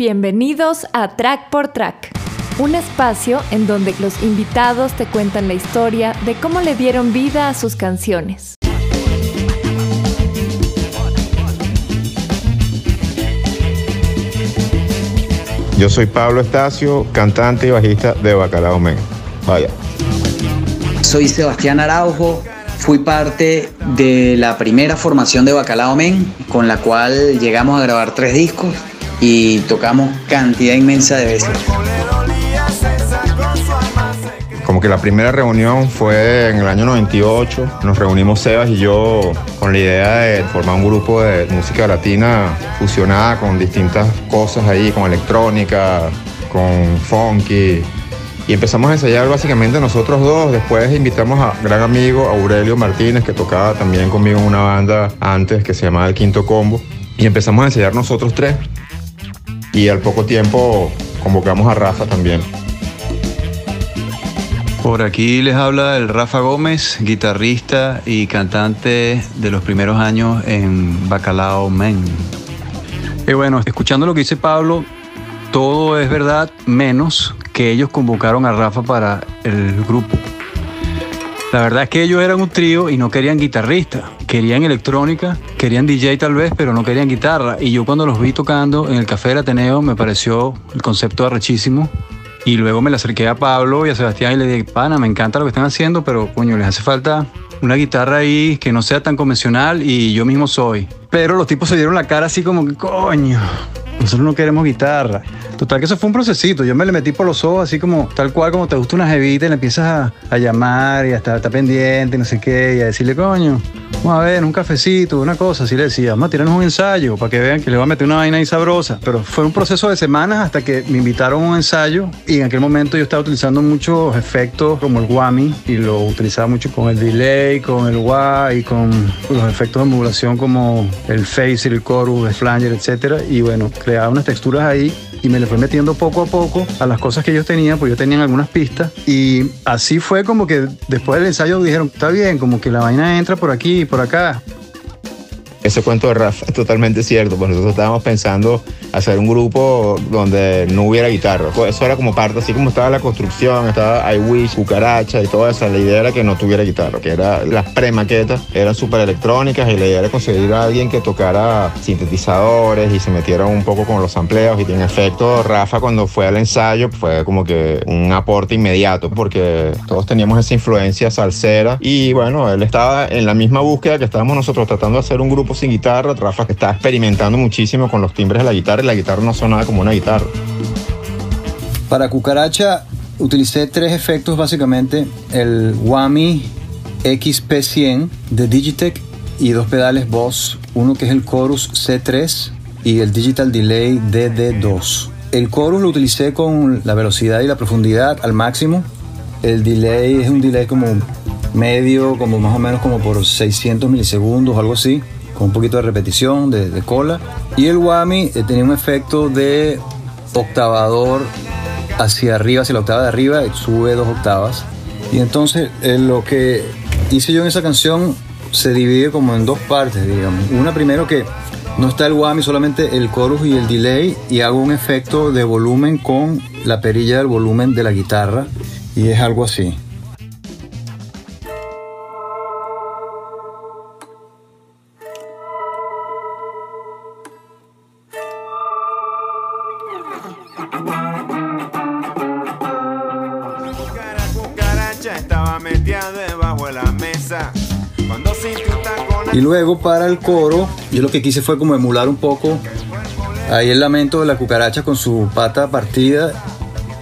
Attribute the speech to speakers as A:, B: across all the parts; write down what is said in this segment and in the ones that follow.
A: Bienvenidos a Track por Track, un espacio en donde los invitados te cuentan la historia de cómo le dieron vida a sus canciones.
B: Yo soy Pablo Estacio, cantante y bajista de Bacalao Men. Vaya.
C: Soy Sebastián Araujo, fui parte de la primera formación de Bacalao Men, con la cual llegamos a grabar tres discos y tocamos cantidad inmensa de veces.
B: Como que la primera reunión fue en el año 98. Nos reunimos Sebas y yo con la idea de formar un grupo de música latina fusionada con distintas cosas ahí, con electrónica, con funky. Y empezamos a ensayar básicamente nosotros dos. Después invitamos a gran amigo Aurelio Martínez, que tocaba también conmigo en una banda antes que se llamaba El Quinto Combo. Y empezamos a ensayar nosotros tres. Y al poco tiempo convocamos a Rafa también.
D: Por aquí les habla el Rafa Gómez, guitarrista y cantante de los primeros años en Bacalao Men. Y bueno, escuchando lo que dice Pablo, todo es verdad, menos que ellos convocaron a Rafa para el grupo. La verdad es que ellos eran un trío y no querían guitarrista, querían electrónica, querían DJ tal vez, pero no querían guitarra. Y yo cuando los vi tocando en el Café del Ateneo me pareció el concepto arrechísimo. Y luego me le acerqué a Pablo y a Sebastián y le dije, pana, me encanta lo que están haciendo, pero coño, les hace falta una guitarra ahí que no sea tan convencional y yo mismo soy. Pero los tipos se dieron la cara así como que, coño, nosotros no queremos guitarra. Total que eso fue un procesito. Yo me le metí por los ojos, así como tal cual como te gusta una jevita y le empiezas a, a llamar y a estar, estar pendiente no sé qué, y a decirle, coño, vamos a ver, un cafecito, una cosa. Así le decía, vamos a tirarnos un ensayo para que vean que le voy a meter una vaina ahí sabrosa. Pero fue un proceso de semanas hasta que me invitaron a un ensayo y en aquel momento yo estaba utilizando muchos efectos como el whammy y lo utilizaba mucho con el delay, con el wah y con los efectos de modulación como el phaser, el chorus, el flanger, etcétera. Y bueno, creaba unas texturas ahí y me le fue metiendo poco a poco a las cosas que ellos tenían, pues yo tenían algunas pistas y así fue como que después del ensayo dijeron, está bien, como que la vaina entra por aquí por acá.
B: Ese cuento de Rafa es totalmente cierto, pues nosotros estábamos pensando hacer un grupo donde no hubiera guitarra. Pues eso era como parte, así como estaba la construcción, estaba I Wish, Cucaracha y todo eso. La idea era que no tuviera guitarra, que era las pre-maquetas eran súper electrónicas y la idea era conseguir a alguien que tocara sintetizadores y se metiera un poco con los sampleos y tiene efecto. Rafa cuando fue al ensayo fue como que un aporte inmediato porque todos teníamos esa influencia salsera y bueno, él estaba en la misma búsqueda que estábamos nosotros tratando de hacer un grupo sin guitarra. Rafa que estaba experimentando muchísimo con los timbres de la guitarra y la guitarra no sonaba como una guitarra.
E: Para Cucaracha utilicé tres efectos básicamente, el Whammy XP100 de Digitech y dos pedales Boss, uno que es el Chorus C3 y el Digital Delay DD2. El Chorus lo utilicé con la velocidad y la profundidad al máximo. El delay es un delay como medio, como más o menos como por 600 milisegundos, algo así, con un poquito de repetición, de, de cola. Y el Whammy eh, tenía un efecto de octavador hacia arriba, hacia la octava de arriba, sube dos octavas. Y entonces eh, lo que hice yo en esa canción se divide como en dos partes, digamos. Una primero que no está el whammy, solamente el chorus y el delay, y hago un efecto de volumen con la perilla del volumen de la guitarra, y es algo así. Luego para el coro, yo lo que quise fue como emular un poco ahí el lamento de la cucaracha con su pata partida,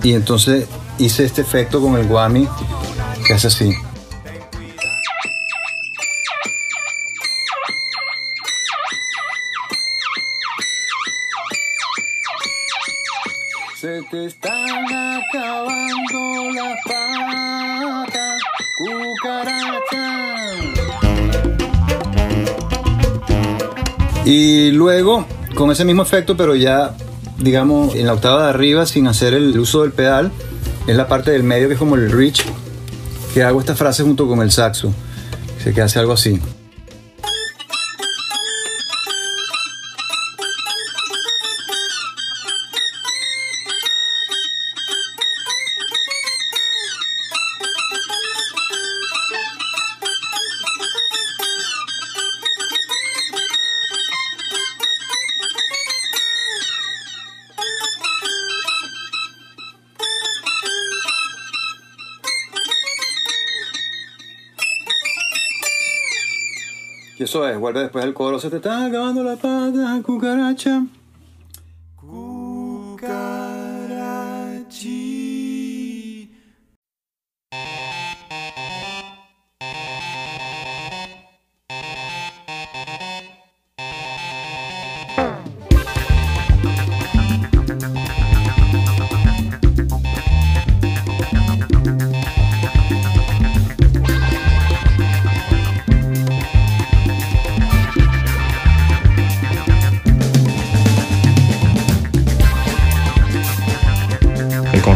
E: y entonces hice este efecto con el whammy que hace así. Y luego, con ese mismo efecto, pero ya, digamos, en la octava de arriba, sin hacer el uso del pedal, es la parte del medio que es como el reach, que hago esta frase junto con el saxo. Que hace algo así. Eso es, vuelve después el coro, se te está acabando la pata, cucaracha.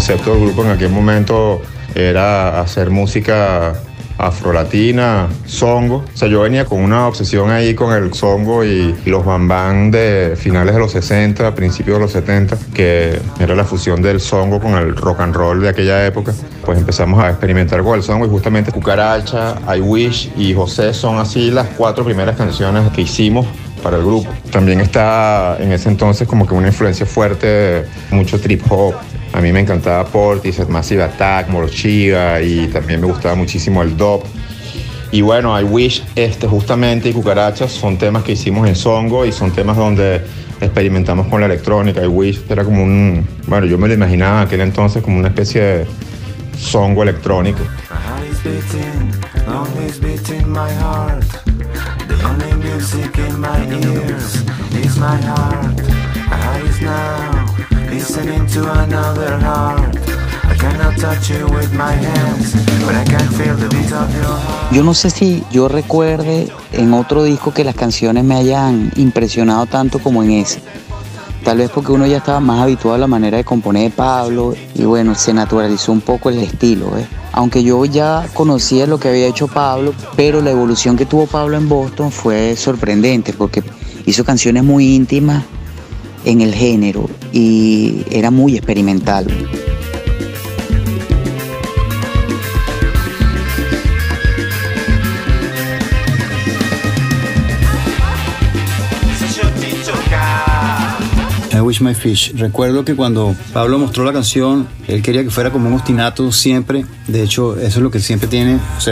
B: Concepto del grupo en aquel momento era hacer música afrolatina, songo. O sea, yo venía con una obsesión ahí con el songo y, los bambán de finales de los 60, principios de los 70, que era la fusión del songo con el rock and roll de aquella época. Pues empezamos a experimentar con el songo y justamente Cucaracha, I Wish y José son así las cuatro primeras canciones que hicimos para el grupo. También está en ese entonces como que una influencia fuerte, mucho trip hop. A mí me encantaba Portis, Massive Attack, Morchiga y también me gustaba muchísimo el dub. Y bueno, I Wish este justamente y Cucarachas son temas que hicimos en Songo y son temas donde experimentamos con la electrónica. I Wish era como un, bueno, yo me lo imaginaba en aquel entonces como una especie de songo electrónico.
F: Listening to another heart. I cannot touch you with my hands, but I can feel the beat of your heart.
C: Yo no sé si yo recuerde en otro disco que las canciones me hayan impresionado tanto como en ese. Tal vez porque uno ya estaba más habituado a la manera de componer Pablo y bueno, se naturalizó un poco el estilo. ¿eh? Aunque yo ya conocía lo que había hecho Pablo, pero la evolución que tuvo Pablo en Boston fue sorprendente porque hizo canciones muy íntimas en el género y era muy experimental.
E: I Wish My Fish. Recuerdo que cuando Pablo mostró la canción, él quería que fuera como un ostinato siempre. De hecho, eso es lo que siempre tiene. O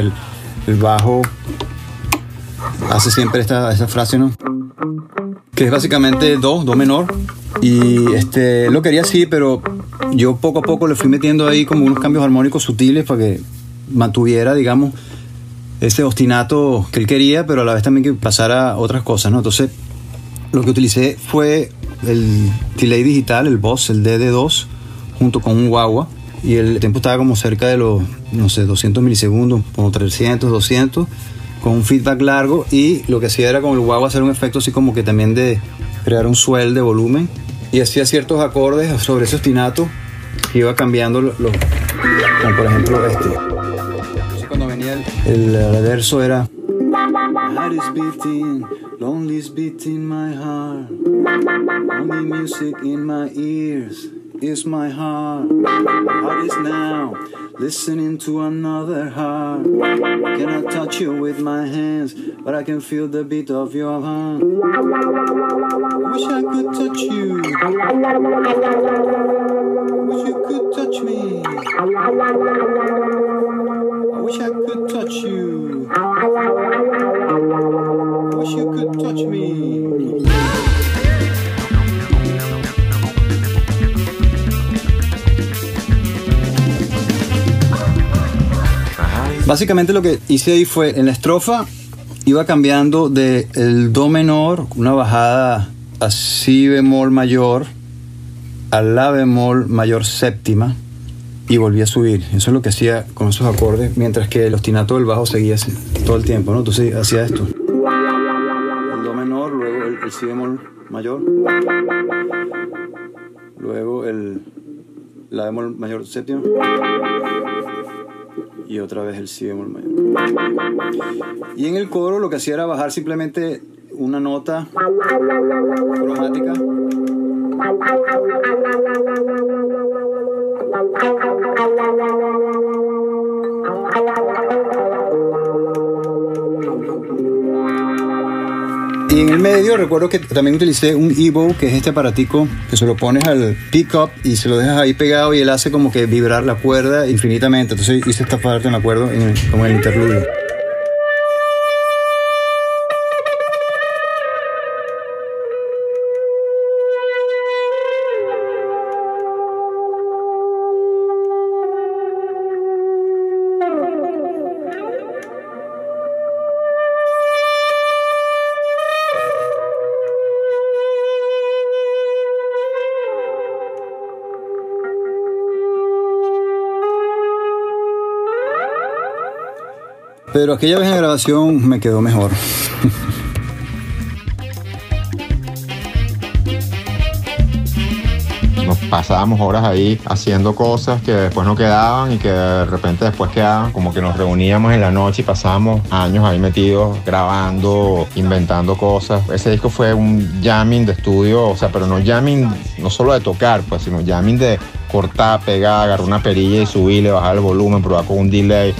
E: el bajo hace siempre esta, esta frase, ¿no? Que es básicamente do, do menor. Y este, lo quería así, pero yo poco a poco le fui metiendo ahí como unos cambios armónicos sutiles para que mantuviera, digamos, ese ostinato que él quería, pero a la vez también que pasara otras cosas, ¿no? Entonces, lo que utilicé fue el delay digital, el Boss, el DD2, junto con un guagua. Y el tiempo estaba como cerca de los, no sé, 200 milisegundos, como 300, 200, con un feedback largo. Y lo que hacía era con el guagua hacer un efecto así como que también de crear un swell de volumen. Y hacía ciertos acordes sobre ese ostinato que iba cambiando los, como por ejemplo este. Entonces, cuando venía el, el, el verso era heart is beating, lonely is beating my heart. Only music in my ears is my heart. My heart is now listening to another heart. I cannot touch you with my hands, but I can feel the beat of your heart. I wish I could touch you. Wish you could touch me. I wish I could touch you. I wish you could touch me. Básicamente lo que hice ahí fue en la estrofa iba cambiando de el do menor, una bajada a si bemol mayor, a la bemol mayor séptima y volví a subir. Eso es lo que hacía con esos acordes, mientras que el ostinato del bajo seguía todo el tiempo, ¿no? Entonces hacía esto. El do menor, luego el, el si bemol mayor, luego el la bemol mayor séptima y otra vez el si bemol mayor. Y en el coro lo que hacía era bajar simplemente una nota cromática. En el medio recuerdo que también utilicé un Evo, que es este aparatico que se lo pones al pickup y se lo dejas ahí pegado y él hace como que vibrar la cuerda infinitamente. Entonces hice esta parte, me acuerdo, en como en el interludio.
G: Pero aquella vez en grabación me quedó mejor.
B: Nos pasábamos horas ahí haciendo cosas que después no quedaban y que de repente después quedaban, como que nos reuníamos en la noche y pasábamos años ahí metidos grabando, inventando cosas. Ese disco fue un jamming de estudio, o sea, pero no jamming no solo de tocar, pues, sino jamming de cortar, pegar, agarrar una perilla y subirle, bajar el volumen, probar con un delay.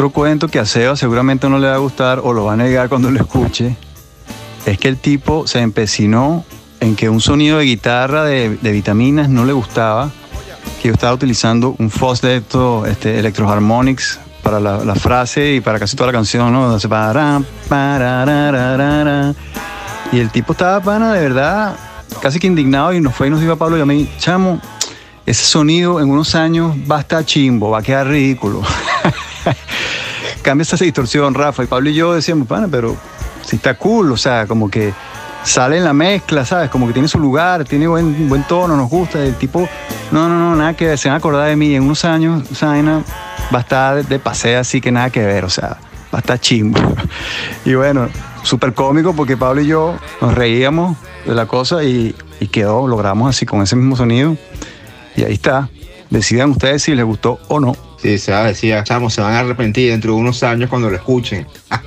E: Otro cuento que a Seba seguramente no le va a gustar o lo va a negar cuando lo escuche es que el tipo se empecinó en que un sonido de guitarra de, de vitaminas no le gustaba, que yo estaba utilizando un Foss de estos este, Electroharmonics para la, la frase y para casi toda la canción, ¿no? Para, pararararara. y el tipo estaba pana de verdad casi que indignado y nos fue y nos dijo a Pablo y a mí, chamo, ese sonido en unos años va a estar chimbo, va a quedar ridículo. Cambia esa distorsión, Rafa. Y Pablo y yo decíamos, pana, pero si está cool, o sea, como que sale en la mezcla, ¿sabes? Como que tiene su lugar, tiene buen, buen tono, nos gusta. El tipo, no, no, no, nada que ver, se van a acordar de mí. En unos años, esa vaina va a estar de, paseo, así que nada que ver, o sea, va a estar chimbo. Y bueno, súper cómico porque Pablo y yo nos reíamos de la cosa y quedó, logramos así con ese mismo sonido. Y ahí está. Decidan ustedes si les gustó o no.
B: Sí, se decía, chamo, se van a arrepentir dentro de unos años cuando lo escuchen.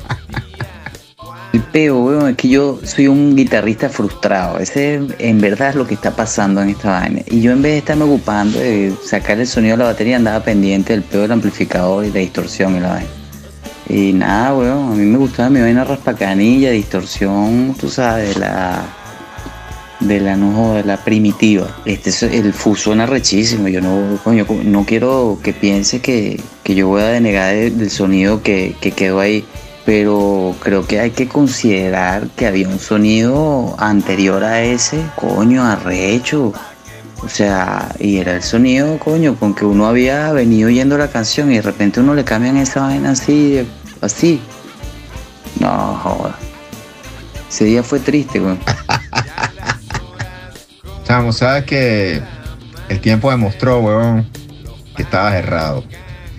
C: El peo, weón, es que yo soy un guitarrista frustrado. Ese en verdad es lo que está pasando en esta vaina. Y yo en vez de estarme ocupando de sacar el sonido de la batería, andaba pendiente del peo del amplificador y la distorsión y la vaina. Y nada, weón, a mí me gustaba mi vaina raspacanilla, distorsión, tú sabes, la. De la no de la primitiva. Este es- el fu suena rechísimo. Yo no, coño, no quiero que piense que, que yo voy a denegar de- del sonido que, que quedó ahí. Pero creo que hay que considerar que había un sonido anterior a ese, coño, arrecho. O sea, y era el sonido, coño, con que uno había venido oyendo la canción y de repente uno le cambian esa vaina así, así. No, joda. Ese día fue triste, güey.
B: Chamo, sabes que el tiempo demostró, weón, que estabas errado.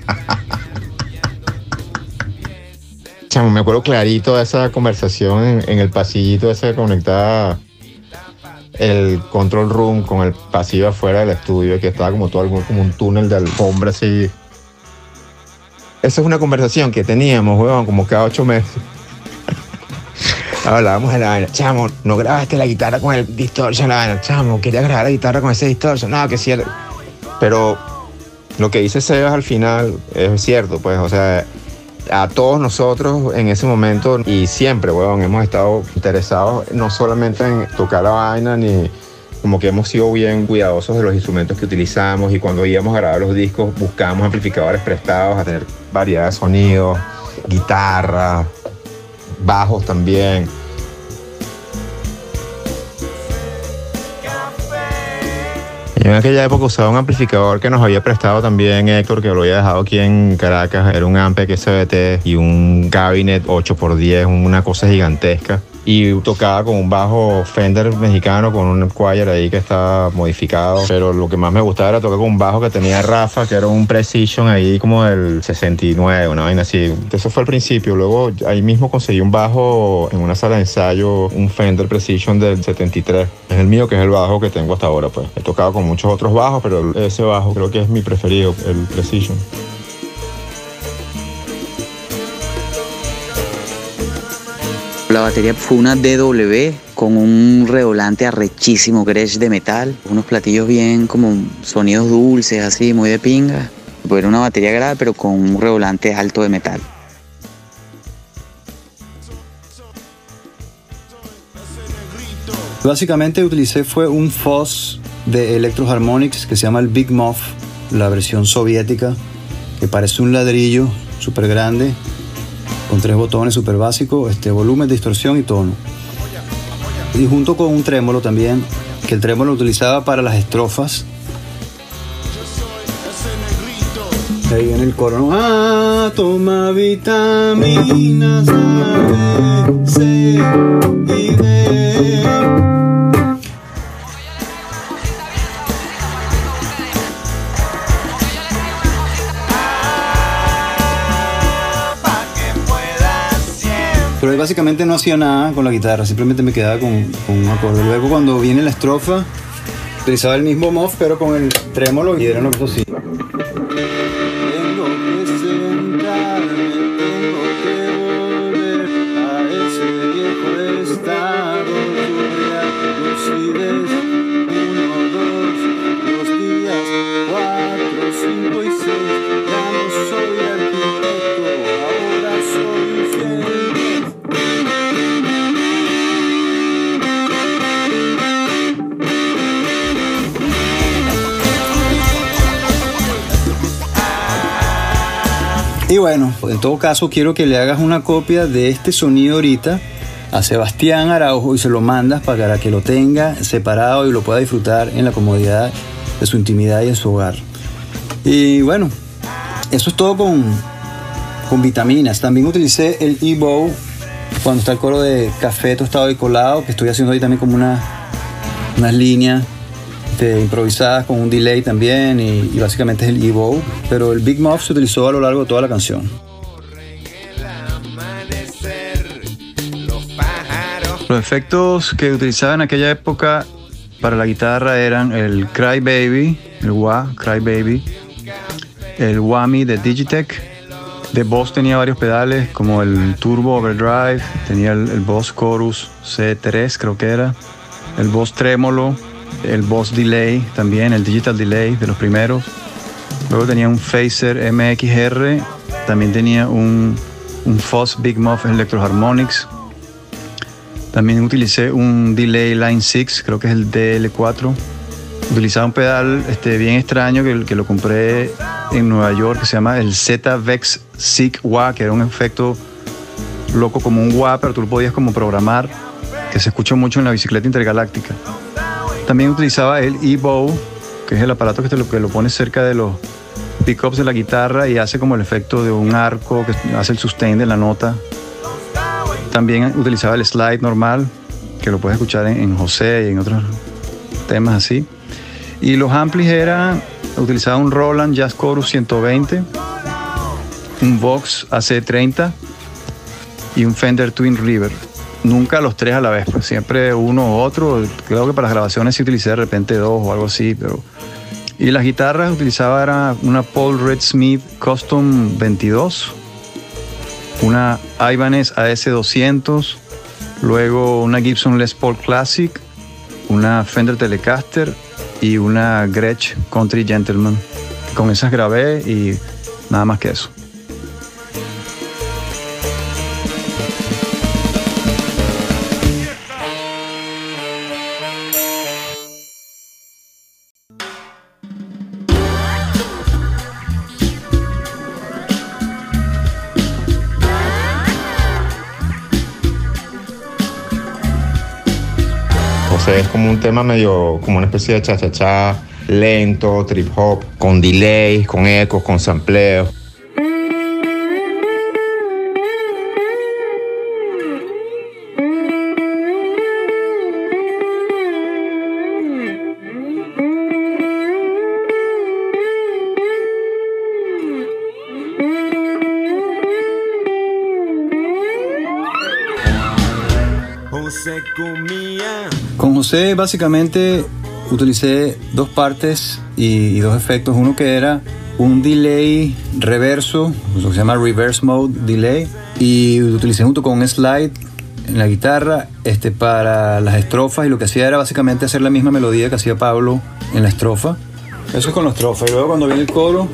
B: Chamo, me acuerdo clarito de esa conversación en, el pasillito ese que conectaba el control room con el pasillo afuera del estudio, que estaba como todo como un túnel de alfombra así. Esa es una conversación que teníamos, weón, como cada ocho meses. Hablábamos de la vaina. Chamo, no grabaste la guitarra con el distortion, la vaina. Chamo, quería grabar la guitarra con ese distortion. No, que sí. Pero lo que dice Sebas al final es cierto, pues, o sea, a todos nosotros en ese momento y siempre, weón, hemos estado interesados no solamente en tocar la vaina, ni como que hemos sido bien cuidadosos de los instrumentos que utilizamos y cuando íbamos a grabar los discos buscábamos amplificadores prestados a tener variedad de sonidos, guitarra, bajos también. Yo en aquella época usaba un amplificador que nos había prestado también Héctor, que lo había dejado aquí en Caracas. Era un Ampeg SBT y un Cabinet 8x10, una cosa gigantesca. Y tocaba con un bajo Fender mexicano con un choir ahí que estaba modificado. Pero lo que más me gustaba era tocar con un bajo que tenía Rafa, que era un Precision ahí como del 69, una vaina así. Eso fue al principio. Luego ahí mismo conseguí un bajo en una sala de ensayo, un Fender Precision del 73. Es el mío que es el bajo que tengo hasta ahora. Pues he tocado con muchos otros bajos, pero ese bajo creo que es mi preferido, el Precision.
C: La batería fue una DW con un redolante arrechísimo, Gretsch de metal, unos platillos bien como sonidos dulces, así, muy de pinga. Pues era una batería grave, pero con un redolante alto de metal.
E: Básicamente utilicé fue un fuzz de Electro Harmonics que se llama el Big Muff, la versión soviética, que parece un ladrillo súper grande, con tres botones súper básicos, este, volumen, distorsión y tono. Y junto con un trémolo también, que el trémolo lo utilizaba para las estrofas. Ahí viene el coro, ¿no? Ah, toma vitaminas A, B, C y D. Pero básicamente no hacía nada con la guitarra, simplemente me quedaba con, un acorde. Luego cuando viene la estrofa, utilizaba el mismo muff pero con el trémolo y era cosa así. Tengo Y bueno, en todo caso quiero que le hagas una copia de este sonido ahorita a Sebastián Araujo y se lo mandas para que lo tenga separado y lo pueda disfrutar en la comodidad de su intimidad y en su hogar. Y bueno, eso es todo con, con vitaminas. También utilicé el E-Bow cuando está el coro de café tostado y colado, que estoy haciendo ahí también como una, unas líneas este, improvisadas con un delay también y, básicamente es el E-Bow, pero el Big Muff se utilizó a lo largo de toda la canción.
D: Los efectos que utilizaba en aquella época para la guitarra eran el Cry Baby, el wah, Cry Baby, el whammy de Digitech. De Boss tenía varios pedales como el Turbo Overdrive, tenía el, el Boss Chorus C3 creo que era, el Boss Tremolo, el Boss Delay también, el Digital Delay de los primeros. Luego tenía un Phaser MXR, también tenía un, un Fuzz Big Muff Electro Harmonics. También utilicé un Delay Line 6, creo que es el DL4. Utilizaba un pedal este, bien extraño que, que lo compré en Nueva York, que se llama el Z-Vex Sig Wah, que era un efecto loco como un wah, pero tú lo podías como programar, que se escucha mucho en la bicicleta intergaláctica. También utilizaba el E-Bow, que es el aparato que, te lo, que lo pones cerca de los pickups de la guitarra y hace como el efecto de un arco que hace el sustain de la nota. También utilizaba el slide normal, que lo puedes escuchar en, José y en otros temas así. Y los amplis eran, utilizaba un Roland Jazz Chorus 120, un Vox AC30 y un Fender Twin River. Nunca los tres a la vez, pues siempre uno u otro. Creo que para las grabaciones sí utilicé de repente dos o algo así, pero... Y las guitarras utilizaba era una Paul Red Smith Custom 22, una Ibanez AS200, luego una Gibson Les Paul Classic, una Fender Telecaster y una Gretsch Country Gentleman. Con esas grabé y nada más que eso.
B: Es como un tema medio, como una especie de cha-cha-cha, lento, trip hop, con delays, con ecos, con sampleo.
F: José
E: básicamente utilicé dos partes y, y dos efectos. Uno que era un delay reverso, lo que se llama reverse mode delay, y lo utilicé junto con un slide en la guitarra este, para las estrofas y lo que hacía era básicamente hacer la misma melodía que hacía Pablo en la estrofa. Eso es con la estrofa. Y luego cuando viene el coro...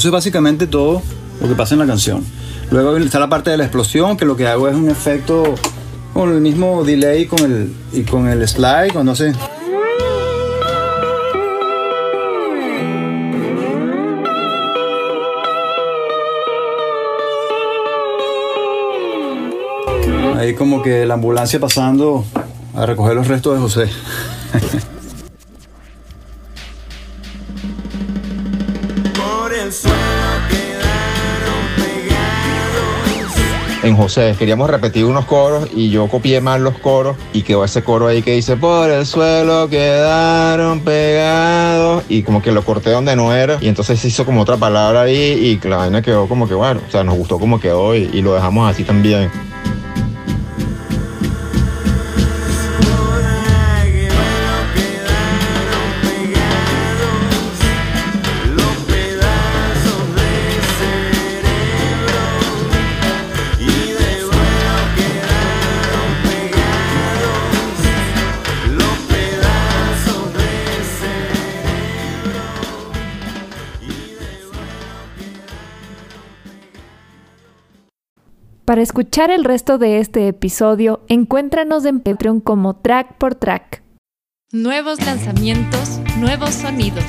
E: eso es básicamente todo lo que pasa en la canción. Luego está la parte de la explosión, que lo que hago es un efecto con el mismo delay con el, y con el slide, cuando hace... Ahí como que la ambulancia pasando a recoger los restos de José.
B: En José. Queríamos repetir unos coros y yo copié mal los coros y quedó ese coro ahí que dice por el suelo quedaron pegados y como que lo corté donde no era. Y entonces se hizo como otra palabra ahí y la vaina quedó como que bueno, o sea, nos gustó como quedó y, y lo dejamos así también.
A: Para escuchar el resto de este episodio, encuéntranos en Patreon como Track por Track.
H: Nuevos lanzamientos, nuevos sonidos.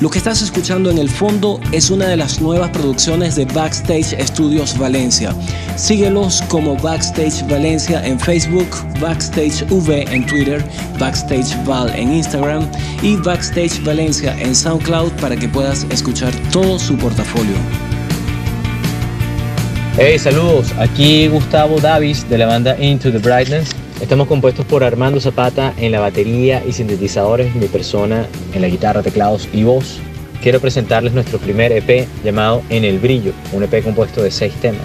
I: Lo que estás escuchando en el fondo es una de las nuevas producciones de Backstage Studios Valencia. Síguelos como Backstage Valencia en Facebook, Backstage V en Twitter, Backstage Val en Instagram y Backstage Valencia en SoundCloud para que puedas escuchar todo su portafolio.
J: Hey, saludos. Aquí Gustavo Davis de la banda Into the Brightness. Estamos compuestos por Armando Zapata en la batería y sintetizadores, mi persona en la guitarra, teclados y voz. Quiero presentarles nuestro primer EP llamado En el Brillo, un EP compuesto de seis temas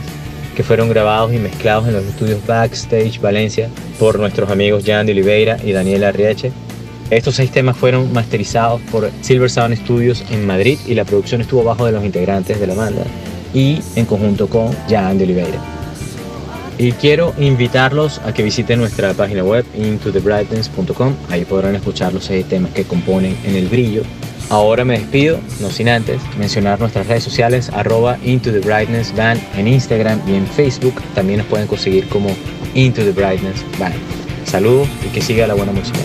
J: que fueron grabados y mezclados en los estudios Backstage Valencia por nuestros amigos Jan de Oliveira y Daniela Arrieche. Estos seis temas fueron masterizados por Silver Sound Studios en Madrid y la producción estuvo bajo de los integrantes de la banda y en conjunto con Jan de Oliveira. Y quiero invitarlos a que visiten nuestra página web intothebrightness.com. Ahí podrán escuchar los seis temas que componen En el Brillo. Ahora me despido, no sin antes mencionar nuestras redes sociales, arroba Into the Brightness Band en Instagram y en Facebook. También nos pueden conseguir como Into the Brightness Band. Saludos y que siga la buena música.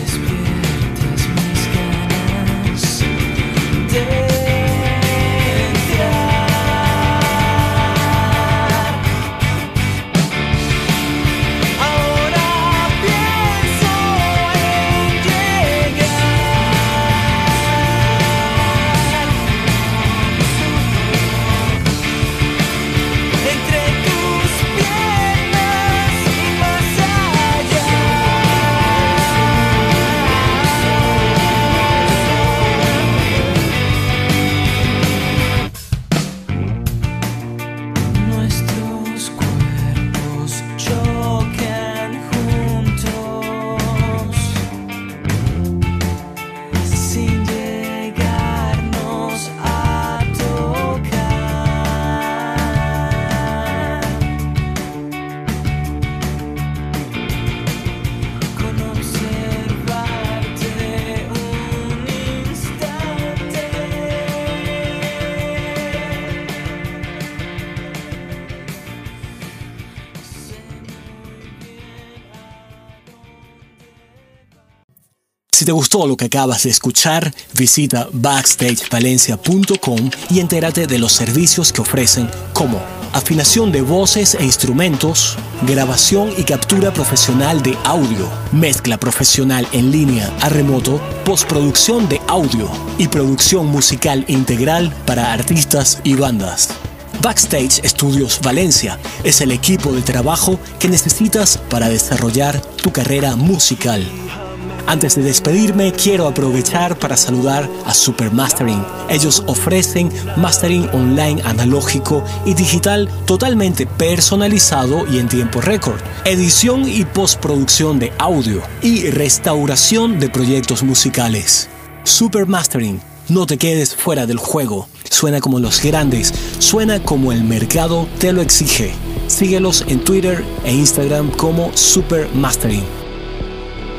I: Te gustó lo que acabas de escuchar, visita backstagevalencia.com y entérate de los servicios que ofrecen como afinación de voces e instrumentos, grabación y captura profesional de audio, mezcla profesional en línea a remoto, postproducción de audio y producción musical integral para artistas y bandas. Backstage Studios Valencia es el equipo de trabajo que necesitas para desarrollar tu carrera musical. Antes de despedirme, quiero aprovechar para saludar a Super Mastering. Ellos ofrecen mastering online analógico y digital totalmente personalizado y en tiempo récord, edición y postproducción de audio y restauración de proyectos musicales. Super Mastering. No te quedes fuera del juego. Suena como los grandes, suena como el mercado te lo exige. Síguelos en Twitter e Instagram como Super Mastering.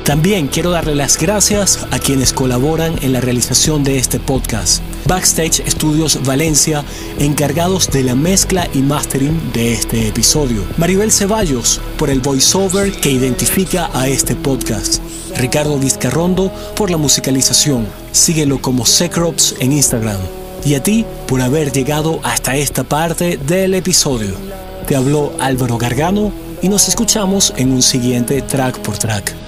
I: También quiero darle las gracias a quienes colaboran en la realización de este podcast. Backstage Studios Valencia, encargados de la mezcla y mastering de este episodio. Maribel Ceballos, por el voiceover que identifica a este podcast. Ricardo Vizcarrondo, por la musicalización. Síguelo como Secrops en Instagram. Y a ti por haber llegado hasta esta parte del episodio. Te habló Álvaro Gargano y nos escuchamos en un siguiente track por track.